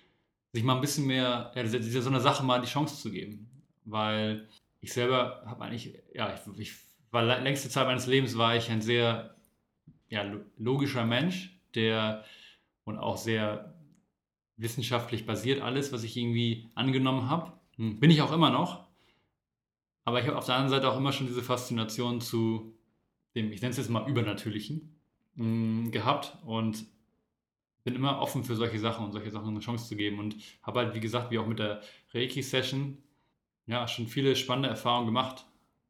sich mal ein bisschen mehr, ja, dieser, so einer Sache mal die Chance zu geben. Weil ich selber habe eigentlich, ja, ich, ich war längste Zeit meines Lebens war ich ein sehr ja, logischer Mensch, der und auch sehr wissenschaftlich basiert alles, was ich irgendwie angenommen habe. Hm, bin ich auch immer noch. Aber ich habe auf der anderen Seite auch immer schon diese Faszination zu dem, ich nenne es jetzt mal Übernatürlichen, hm, gehabt und bin immer offen für solche Sachen und solche Sachen eine Chance zu geben und habe halt, wie gesagt, wie auch mit der Reiki-Session, ja, schon viele spannende Erfahrungen gemacht.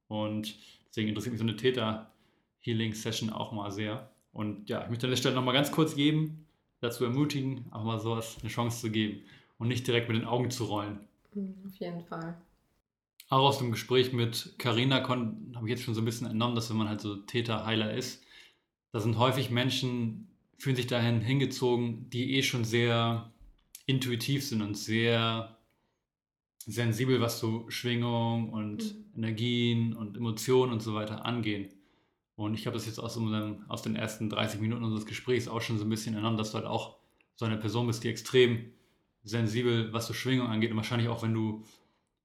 Und deswegen interessiert mich so eine Täter-Healing-Session auch mal sehr. Und ja, ich möchte an der Stelle nochmal ganz kurz geben, dazu ermutigen, auch mal sowas eine Chance zu geben und nicht direkt mit den Augen zu rollen. Mhm, auf jeden Fall. Auch aus dem Gespräch mit Carina habe ich jetzt schon so ein bisschen entnommen, dass wenn man halt so Täter-Heiler ist, da sind häufig Menschen, fühlen sich dahin hingezogen, die eh schon sehr intuitiv sind und sehr sensibel, was so Schwingung und mhm. Energien und Emotionen und so weiter angehen. Und ich habe das jetzt aus, unserem, aus den ersten 30 Minuten unseres Gesprächs auch schon so ein bisschen entnommen, dass du halt auch so eine Person bist, die extrem sensibel, was so Schwingung angeht. Und wahrscheinlich auch, wenn du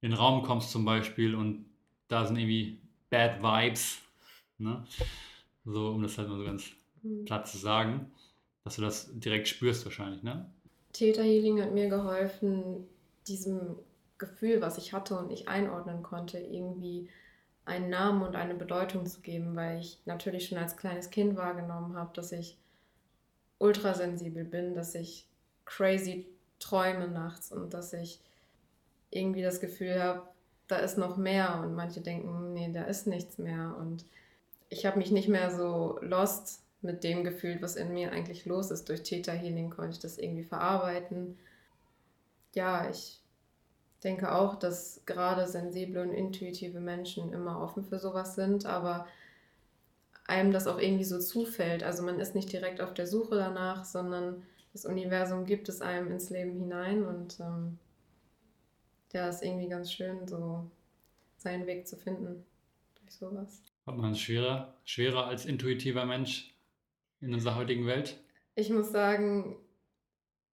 in den Raum kommst zum Beispiel und da sind irgendwie Bad Vibes, ne? so um das halt mal so ganz mhm. platt zu sagen dass du das direkt spürst wahrscheinlich, ne? Theta Healing hat mir geholfen, diesem Gefühl, was ich hatte und ich einordnen konnte, irgendwie einen Namen und eine Bedeutung zu geben, weil ich natürlich schon als kleines Kind wahrgenommen habe, dass ich ultrasensibel bin, dass ich crazy träume nachts und dass ich irgendwie das Gefühl habe, da ist noch mehr und manche denken, nee, da ist nichts mehr und ich habe mich nicht mehr so lost mit dem gefühlt, was in mir eigentlich los ist. Durch Theta Healing konnte ich das irgendwie verarbeiten. Ja, ich denke auch, dass gerade sensible und intuitive Menschen immer offen für sowas sind, aber einem das auch irgendwie so zufällt. Also man ist nicht direkt auf der Suche danach, sondern das Universum gibt es einem ins Leben hinein und ähm, ja, ist irgendwie ganz schön, so seinen Weg zu finden durch sowas. Hat man es schwerer, schwerer als intuitiver Mensch, in unserer heutigen Welt? Ich muss sagen,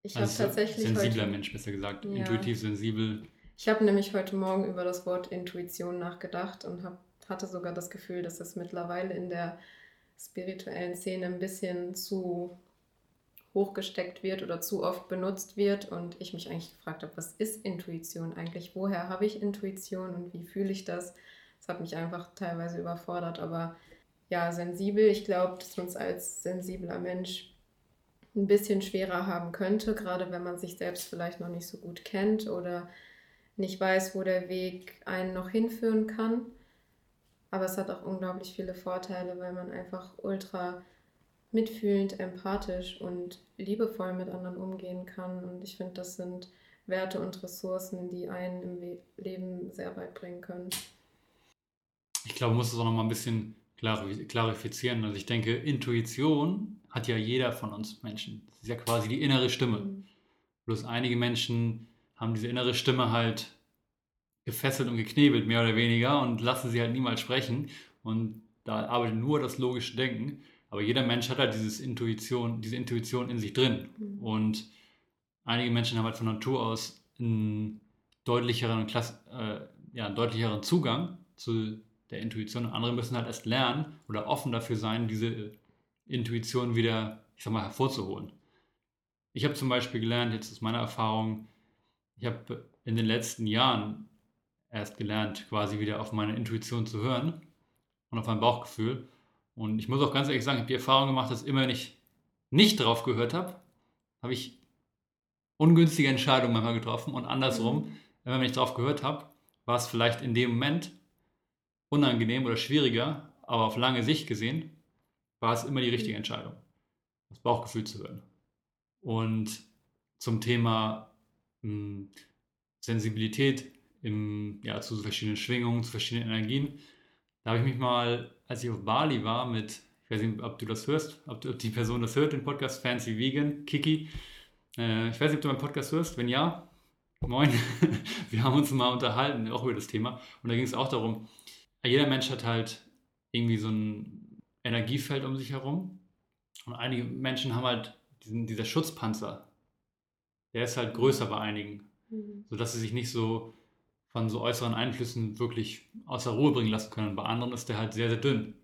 ich also habe tatsächlich. Sensibler heute, Mensch, besser gesagt. Ja. Intuitiv, sensibel. Ich habe nämlich heute Morgen über das Wort Intuition nachgedacht und hab, hatte sogar das Gefühl, dass es mittlerweile in der spirituellen Szene ein bisschen zu hochgesteckt wird oder zu oft benutzt wird und ich mich eigentlich gefragt habe, was ist Intuition eigentlich? Woher habe ich Intuition und wie fühle ich das? Das hat mich einfach teilweise überfordert, aber ja, sensibel. Ich glaube, dass man es als sensibler Mensch ein bisschen schwerer haben könnte, gerade wenn man sich selbst vielleicht noch nicht so gut kennt oder nicht weiß, wo der Weg einen noch hinführen kann. Aber es hat auch unglaublich viele Vorteile, weil man einfach ultra mitfühlend, empathisch und liebevoll mit anderen umgehen kann. Und ich finde, das sind Werte und Ressourcen, die einen im Leben sehr weit bringen können. Ich glaube, man muss es auch noch mal ein bisschen klarifizieren. Also ich denke, Intuition hat ja jeder von uns Menschen. Das ist ja quasi die innere Stimme. Mhm. Bloß einige Menschen haben diese innere Stimme halt gefesselt und geknebelt, mehr oder weniger, und lassen sie halt niemals sprechen. Und da arbeitet nur das logische Denken. Aber jeder Mensch hat halt dieses Intuition, diese Intuition in sich drin. Mhm. Und einige Menschen haben halt von Natur aus einen deutlicheren, äh, ja, einen deutlicheren Zugang zu der Intuition. Und andere müssen halt erst lernen oder offen dafür sein, diese Intuition wieder, ich sag mal, hervorzuholen. Ich habe zum Beispiel gelernt, jetzt aus meiner Erfahrung, ich habe in den letzten Jahren erst gelernt, quasi wieder auf meine Intuition zu hören und auf mein Bauchgefühl. Und ich muss auch ganz ehrlich sagen, ich habe die Erfahrung gemacht, dass immer, wenn ich nicht drauf gehört habe, habe ich ungünstige Entscheidungen manchmal getroffen und andersrum, mhm. wenn ich drauf gehört habe, war es vielleicht in dem Moment unangenehm oder schwieriger, aber auf lange Sicht gesehen war es immer die richtige Entscheidung, das Bauchgefühl zu hören. Und zum Thema mh, hm, Sensibilität im, ja, zu verschiedenen Schwingungen, zu verschiedenen Energien. Da habe ich mich mal, als ich auf Bali war, mit, ich weiß nicht, ob du das hörst, ob, ob die Person das hört, den Podcast Fancy Vegan, Kiki. Äh, ich weiß nicht, ob du meinen Podcast hörst. Wenn ja, moin. Wir haben uns mal unterhalten, auch über das Thema. Und da ging es auch darum, jeder Mensch hat halt irgendwie so ein Energiefeld um sich herum. Und einige Menschen haben halt diesen, dieser Schutzpanzer. Der ist halt größer bei einigen. Mhm. Sodass sie sich nicht so von so äußeren Einflüssen wirklich außer Ruhe bringen lassen können. Bei anderen ist der halt sehr, sehr dünn.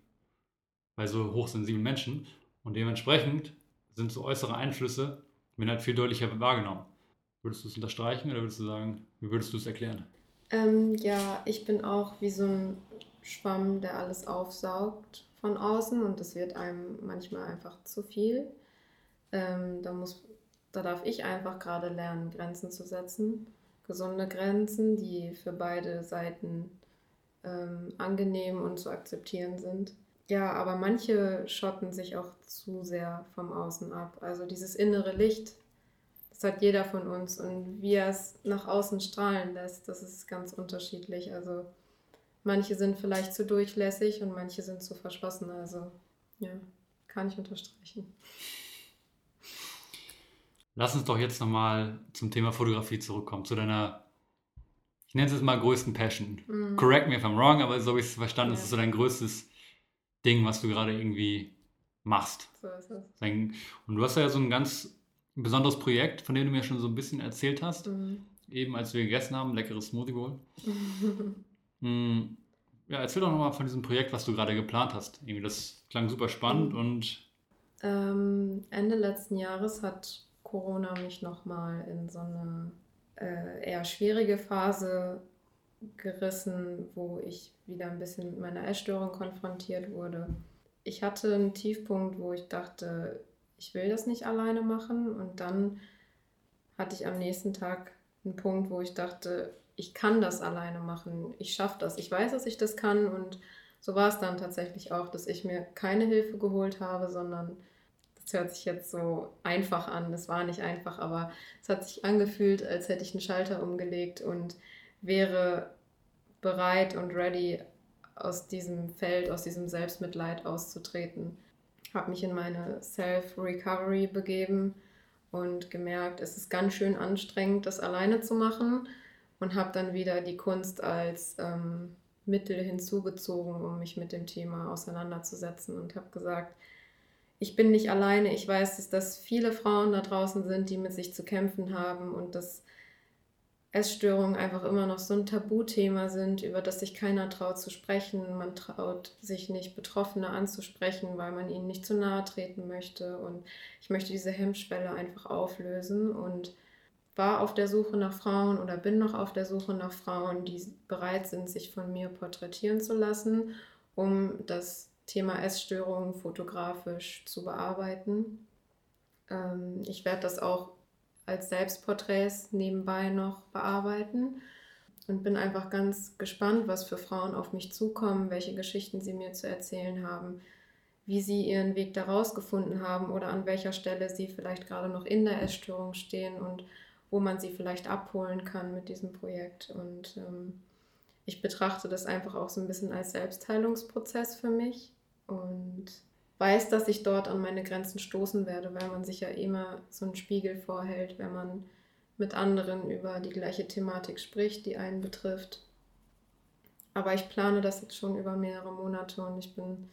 Bei so hochsensiblen Menschen. Und dementsprechend sind so äußere Einflüsse, werden halt viel deutlicher wahrgenommen. Würdest du es unterstreichen oder würdest du sagen, wie würdest du es erklären? Ähm, ja, ich bin auch wie so ein Schwamm, der alles aufsaugt von außen und es wird einem manchmal einfach zu viel. Ähm, da, muss, da darf ich einfach gerade lernen, Grenzen zu setzen gesunde Grenzen, die für beide Seiten ähm, angenehm und zu akzeptieren sind. Ja, aber manche schotten sich auch zu sehr vom Außen ab. Also dieses innere Licht, das hat jeder von uns und wie er es nach außen strahlen lässt, das ist ganz unterschiedlich. Also manche sind vielleicht zu durchlässig und manche sind zu verschlossen. Also ja, kann ich unterstreichen. Lass uns doch jetzt nochmal zum Thema Fotografie zurückkommen, zu deiner, ich nenne es jetzt mal größten Passion. Mhm. Correct me if I'm wrong, aber so habe ich es verstanden, ja. ist so dein größtes Ding, was du gerade irgendwie machst. So ist es. Und du hast ja so ein ganz besonderes Projekt, von dem du mir schon so ein bisschen erzählt hast. Mhm. Eben als wir gegessen haben, leckeres Smoothie Bowl. mhm. Ja, erzähl doch nochmal von diesem Projekt, was du gerade geplant hast. Irgendwie, das klang super spannend mhm. und. Ähm, Ende letzten Jahres hat Corona mich nochmal in so eine äh, eher schwierige Phase gerissen, wo ich wieder ein bisschen mit meiner Essstörung konfrontiert wurde. Ich hatte einen Tiefpunkt, wo ich dachte, ich will das nicht alleine machen. Und dann hatte ich am nächsten Tag einen Punkt, wo ich dachte, ich kann das alleine machen. Ich schaffe das. Ich weiß, dass ich das kann. Und so war es dann tatsächlich auch, dass ich mir keine Hilfe geholt habe, sondern das hört sich jetzt so einfach an. Das war nicht einfach, aber es hat sich angefühlt, als hätte ich einen Schalter umgelegt und wäre bereit und ready, aus diesem Feld, aus diesem Selbstmitleid auszutreten. Habe mich in meine Self-Recovery begeben und gemerkt, es ist ganz schön anstrengend, das alleine zu machen und habe dann wieder die Kunst als ähm, Mittel hinzugezogen, um mich mit dem Thema auseinanderzusetzen und habe gesagt, ich bin nicht alleine. Ich weiß, dass, dass viele Frauen da draußen sind, die mit sich zu kämpfen haben und dass Essstörungen einfach immer noch so ein Tabuthema sind, über das sich keiner traut zu sprechen. Man traut sich nicht, Betroffene anzusprechen, weil man ihnen nicht zu nahe treten möchte. Und ich möchte diese Hemmschwelle einfach auflösen und war auf der Suche nach Frauen oder bin noch auf der Suche nach Frauen, die bereit sind, sich von mir porträtieren zu lassen, um das Thema Essstörungen fotografisch zu bearbeiten. Ähm, ich werde das auch als Selbstporträts nebenbei noch bearbeiten und bin einfach ganz gespannt, was für Frauen auf mich zukommen, welche Geschichten sie mir zu erzählen haben, wie sie ihren Weg daraus gefunden haben oder an welcher Stelle sie vielleicht gerade noch in der Essstörung stehen und wo man sie vielleicht abholen kann mit diesem Projekt. Und ähm, ich betrachte das einfach auch so ein bisschen als Selbstheilungsprozess für mich und weiß, dass ich dort an meine Grenzen stoßen werde, weil man sich ja immer so einen Spiegel vorhält, wenn man mit anderen über die gleiche Thematik spricht, die einen betrifft. Aber ich plane das jetzt schon über mehrere Monate und ich bin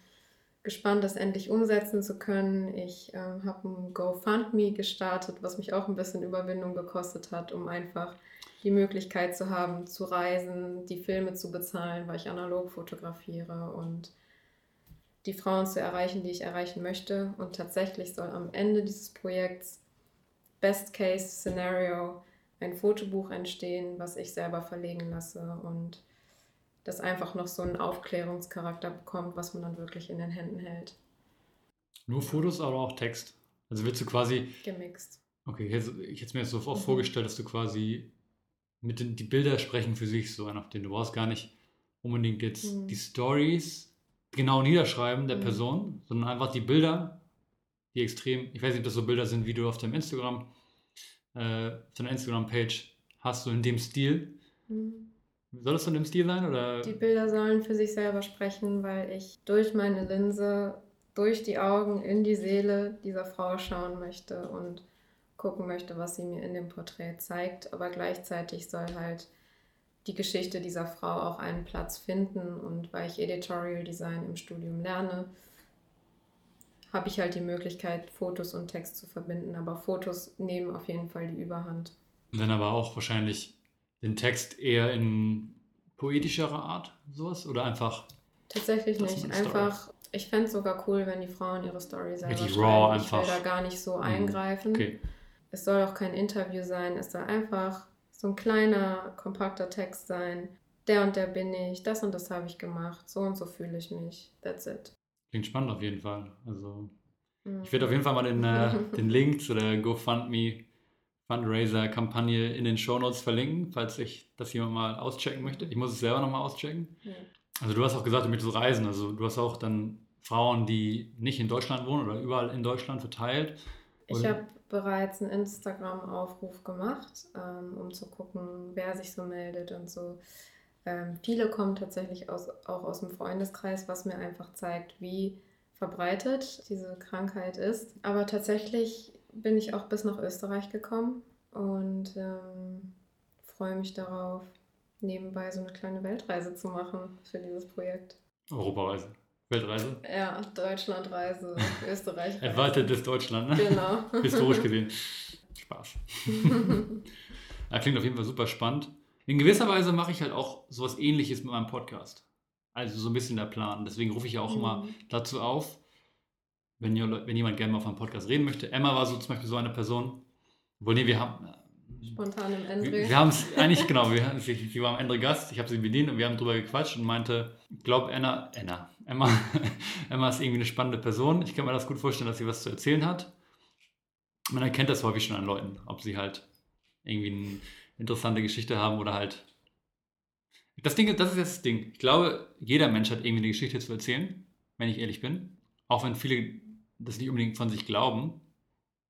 gespannt, das endlich umsetzen zu können. Ich äh, habe ein GoFundMe gestartet, was mich auch ein bisschen Überwindung gekostet hat, um einfach die Möglichkeit zu haben, zu reisen, die Filme zu bezahlen, weil ich analog fotografiere und die Frauen zu erreichen, die ich erreichen möchte. Und tatsächlich soll am Ende dieses Projekts Best Case Scenario ein Fotobuch entstehen, was ich selber verlegen lasse und das einfach noch so einen Aufklärungscharakter bekommt, was man dann wirklich in den Händen hält. Nur Fotos, aber auch Text. Also willst du quasi. Gemixt. Okay, jetzt, ich hätte mir jetzt so mhm. vorgestellt, dass du quasi mit den die Bilder sprechen für sich so auf den. Du brauchst gar nicht unbedingt jetzt mhm. die Stories genau niederschreiben der mhm. Person, sondern einfach die Bilder, die extrem, ich weiß nicht, ob das so Bilder sind, wie du auf deinem Instagram, äh, auf deiner Instagram-Page hast, so in dem Stil. Mhm. Soll das so in dem Stil sein? Oder? Die Bilder sollen für sich selber sprechen, weil ich durch meine Linse, durch die Augen in die Seele dieser Frau schauen möchte und gucken möchte, was sie mir in dem Porträt zeigt. Aber gleichzeitig soll halt die Geschichte dieser Frau auch einen Platz finden. Und weil ich Editorial Design im Studium lerne, habe ich halt die Möglichkeit, Fotos und Text zu verbinden. Aber Fotos nehmen auf jeden Fall die Überhand. Und dann aber auch wahrscheinlich den Text eher in poetischerer Art, sowas? Oder einfach. Tatsächlich nicht. Einfach, ich fände es sogar cool, wenn die Frauen ihre Story selber die Raw einfach. Ich will da gar nicht so mhm. eingreifen. Okay. Es soll auch kein Interview sein, es soll einfach so ein kleiner, kompakter Text sein. Der und der bin ich, das und das habe ich gemacht, so und so fühle ich mich. That's it. Klingt spannend auf jeden Fall. Also, mhm. ich werde auf jeden Fall mal den, äh, den Link zu der GoFundMe Fundraiser-Kampagne in den Shownotes verlinken, falls ich das jemand mal auschecken möchte. Ich muss es selber nochmal auschecken. Ja. Also du hast auch gesagt, du möchtest reisen. Also du hast auch dann Frauen, die nicht in Deutschland wohnen oder überall in Deutschland verteilt. Ich habe bereits einen Instagram-Aufruf gemacht, ähm, um zu gucken, wer sich so meldet und so. Ähm, viele kommen tatsächlich aus, auch aus dem Freundeskreis, was mir einfach zeigt, wie verbreitet diese Krankheit ist. Aber tatsächlich bin ich auch bis nach Österreich gekommen und ähm, freue mich darauf, nebenbei so eine kleine Weltreise zu machen für dieses Projekt. Europareise. Weltreise? Ja, Deutschlandreise, Österreich. Erweitertes Deutschland, ne? Genau. Historisch gesehen. Spaß. ja, klingt auf jeden Fall super spannend. In gewisser Weise mache ich halt auch sowas ähnliches mit meinem Podcast. Also so ein bisschen der Plan. Deswegen rufe ich ja auch mhm. immer dazu auf, wenn, wenn jemand gerne mal auf einem Podcast reden möchte. Emma war so zum Beispiel so eine Person. Obwohl, nee, wir haben. Spontan im Ende. Wir, wir haben es eigentlich, genau, wir, sie, war am Ende Gast, ich habe sie bedient und wir haben drüber gequatscht und meinte, ich glaube, Anna, Anna, Emma, Emma ist irgendwie eine spannende Person. Ich kann mir das gut vorstellen, dass sie was zu erzählen hat. Man erkennt das häufig schon an Leuten, ob sie halt irgendwie eine interessante Geschichte haben oder halt. Das Ding, das ist jetzt das Ding. Ich glaube, jeder Mensch hat irgendwie eine Geschichte zu erzählen, wenn ich ehrlich bin. Auch wenn viele das nicht unbedingt von sich glauben.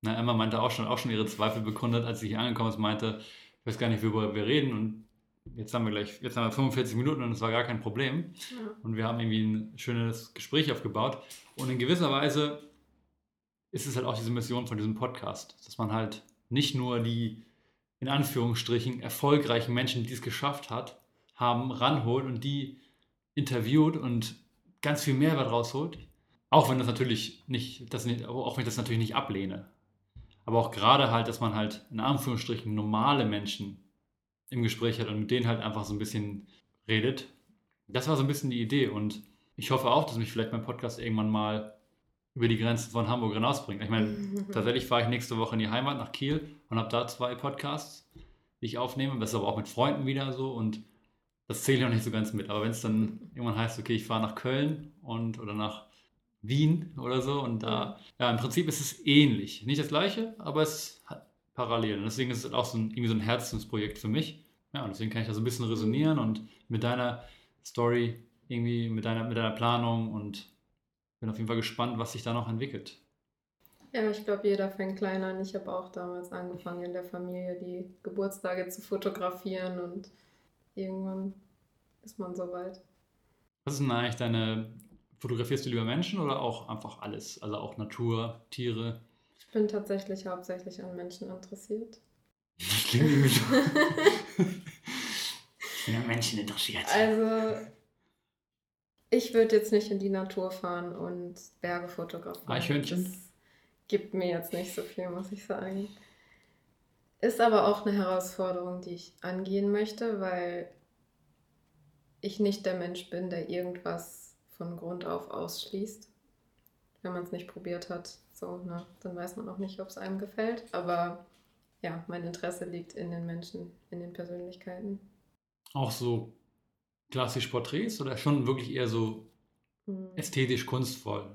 Na, Emma meinte auch schon, auch schon ihre Zweifel bekundet, als sie hier angekommen ist, meinte, ich weiß gar nicht, worüber wir reden. Und jetzt haben wir gleich, jetzt haben wir 45 Minuten und es war gar kein Problem. Ja. Und wir haben irgendwie ein schönes Gespräch aufgebaut. Und in gewisser Weise ist es halt auch diese Mission von diesem Podcast, dass man halt nicht nur die in Anführungsstrichen erfolgreichen Menschen, die es geschafft hat, haben, ranholt und die interviewt und ganz viel Mehrwert rausholt. Auch wenn das natürlich nicht, das nicht, auch wenn ich das natürlich nicht ablehne. Aber auch gerade halt, dass man halt in Anführungsstrichen normale Menschen im Gespräch hat und mit denen halt einfach so ein bisschen redet. Das war so ein bisschen die Idee und ich hoffe auch, dass mich vielleicht mein Podcast irgendwann mal über die Grenzen von Hamburg hinausbringt. Ich meine, tatsächlich fahre ich nächste Woche in die Heimat nach Kiel und habe da zwei Podcasts, die ich aufnehme. Das ist aber auch mit Freunden wieder so und das zähle ich noch nicht so ganz mit. Aber wenn es dann irgendwann heißt, okay, ich fahre nach Köln und oder nach Wien oder so und da, ja, im Prinzip ist es ähnlich. Nicht das gleiche, aber es hat parallel. Und deswegen ist es auch so ein, irgendwie so ein Herzensprojekt für mich. Ja, und deswegen kann ich da so ein bisschen resonieren und mit deiner Story irgendwie, mit deiner, mit deiner Planung und bin auf jeden Fall gespannt, was sich da noch entwickelt. Ja, ich glaube, jeder fängt klein an. Ich habe auch damals angefangen, in der Familie die Geburtstage zu fotografieren und irgendwann ist man soweit. Was ist denn eigentlich deine, fotografierst du lieber Menschen oder auch einfach alles? Also auch Natur, Tiere? Ich bin tatsächlich hauptsächlich an Menschen interessiert. Das klingt irgendwie so. ich bin an Menschen interessiert. Also, ich würde jetzt nicht in die Natur fahren und Berge fotografieren. Eichhörnchen? Das gibt mir jetzt nicht so viel, muss ich sagen. Ist aber auch eine Herausforderung, die ich angehen möchte, weil ich nicht der Mensch bin, der irgendwas von Grund auf ausschließt. Wenn man es nicht probiert hat, so, ne, dann weiß man auch nicht, ob es einem gefällt. Aber ja, mein Interesse liegt in den Menschen, in den Persönlichkeiten. Auch so klassisch Porträts oder schon wirklich eher so hm. ästhetisch kunstvoll?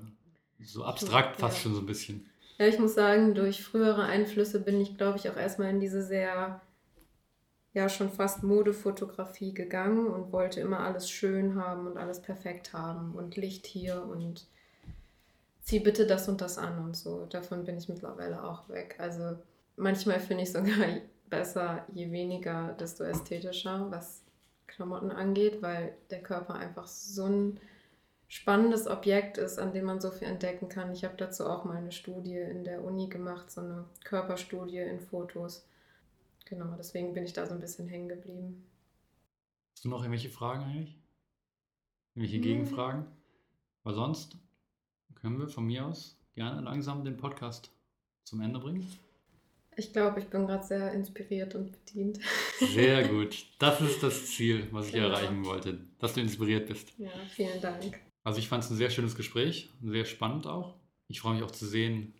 So abstrakt fast ja. schon so ein bisschen. Ja, ich muss sagen, durch frühere Einflüsse bin ich, glaube ich, auch erstmal in diese sehr, ja, schon fast Modefotografie gegangen und wollte immer alles schön haben und alles perfekt haben und Licht hier und zieh bitte das und das an und so. Davon bin ich mittlerweile auch weg. Also manchmal finde ich sogar besser, je weniger, desto ästhetischer, was Klamotten angeht, weil der Körper einfach so ein spannendes Objekt ist, an dem man so viel entdecken kann. Ich habe dazu auch mal eine Studie in der Uni gemacht, so eine Körperstudie in Fotos. Genau, deswegen bin ich da so ein bisschen hängen geblieben. Hast du noch irgendwelche Fragen eigentlich? Irgendwelche hm. Gegenfragen? Weil sonst können wir von mir aus gerne langsam den Podcast zum Ende bringen. Ich glaube, ich bin gerade sehr inspiriert und bedient. Sehr gut. Das ist das Ziel, was ich genau. erreichen wollte, dass du inspiriert bist. Ja, vielen Dank. Also ich fand es ein sehr schönes Gespräch, sehr spannend auch. Ich freue mich auch zu sehen,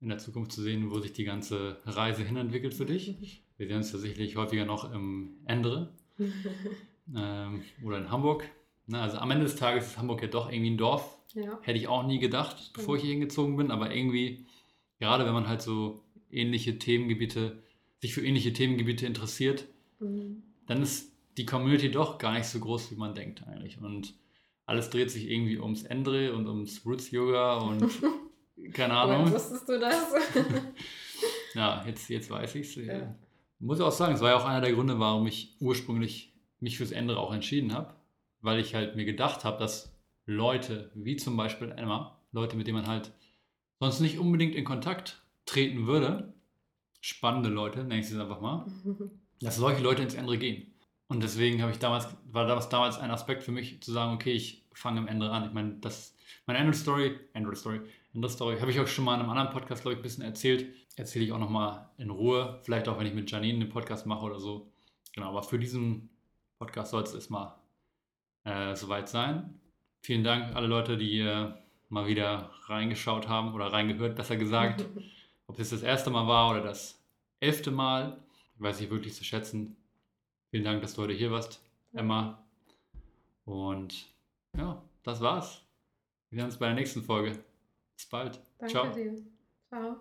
in der Zukunft zu sehen, wo sich die ganze Reise hinentwickelt für dich. Wir sehen uns ja sicherlich häufiger noch im Endre ähm, oder in Hamburg. Na, also am Ende des Tages ist Hamburg ja doch irgendwie ein Dorf. Ja. Hätte ich auch nie gedacht, bevor ich hier hingezogen bin. Aber irgendwie, gerade wenn man halt so ähnliche Themengebiete, sich für ähnliche Themengebiete interessiert, mhm. dann ist die Community doch gar nicht so groß, wie man denkt eigentlich. Und alles dreht sich irgendwie ums Endre und ums Roots Yoga und keine Ahnung. Woher wusstest du das? ja, jetzt, jetzt weiß ich es. Ja. Muss auch sagen, es war ja auch einer der Gründe, warum ich ursprünglich mich fürs Endre auch entschieden habe, weil ich halt mir gedacht habe, dass Leute, wie zum Beispiel Emma, Leute, mit denen man halt sonst nicht unbedingt in Kontakt treten würde, spannende Leute, nenne ich es einfach mal, dass solche Leute ins Ende gehen. Und deswegen habe ich damals, war das damals ein Aspekt für mich, zu sagen, okay, ich fange am Ende an. Ich meine, das, meine Android Story, Android Story, Android Story, habe ich auch schon mal in einem anderen Podcast, glaube ich, ein bisschen erzählt. Erzähle ich auch nochmal in Ruhe, vielleicht auch, wenn ich mit Janine den Podcast mache oder so. Genau, aber für diesen Podcast soll es erstmal äh, soweit sein. Vielen Dank alle Leute, die äh, mal wieder reingeschaut haben oder reingehört, besser gesagt. Ob es das erste Mal war oder das elfte Mal, weiß ich wirklich zu schätzen. Vielen Dank, dass du heute hier warst, Emma. Und ja, das war's. Wir sehen uns bei der nächsten Folge. Bis bald. Danke Ciao. dir. Ciao.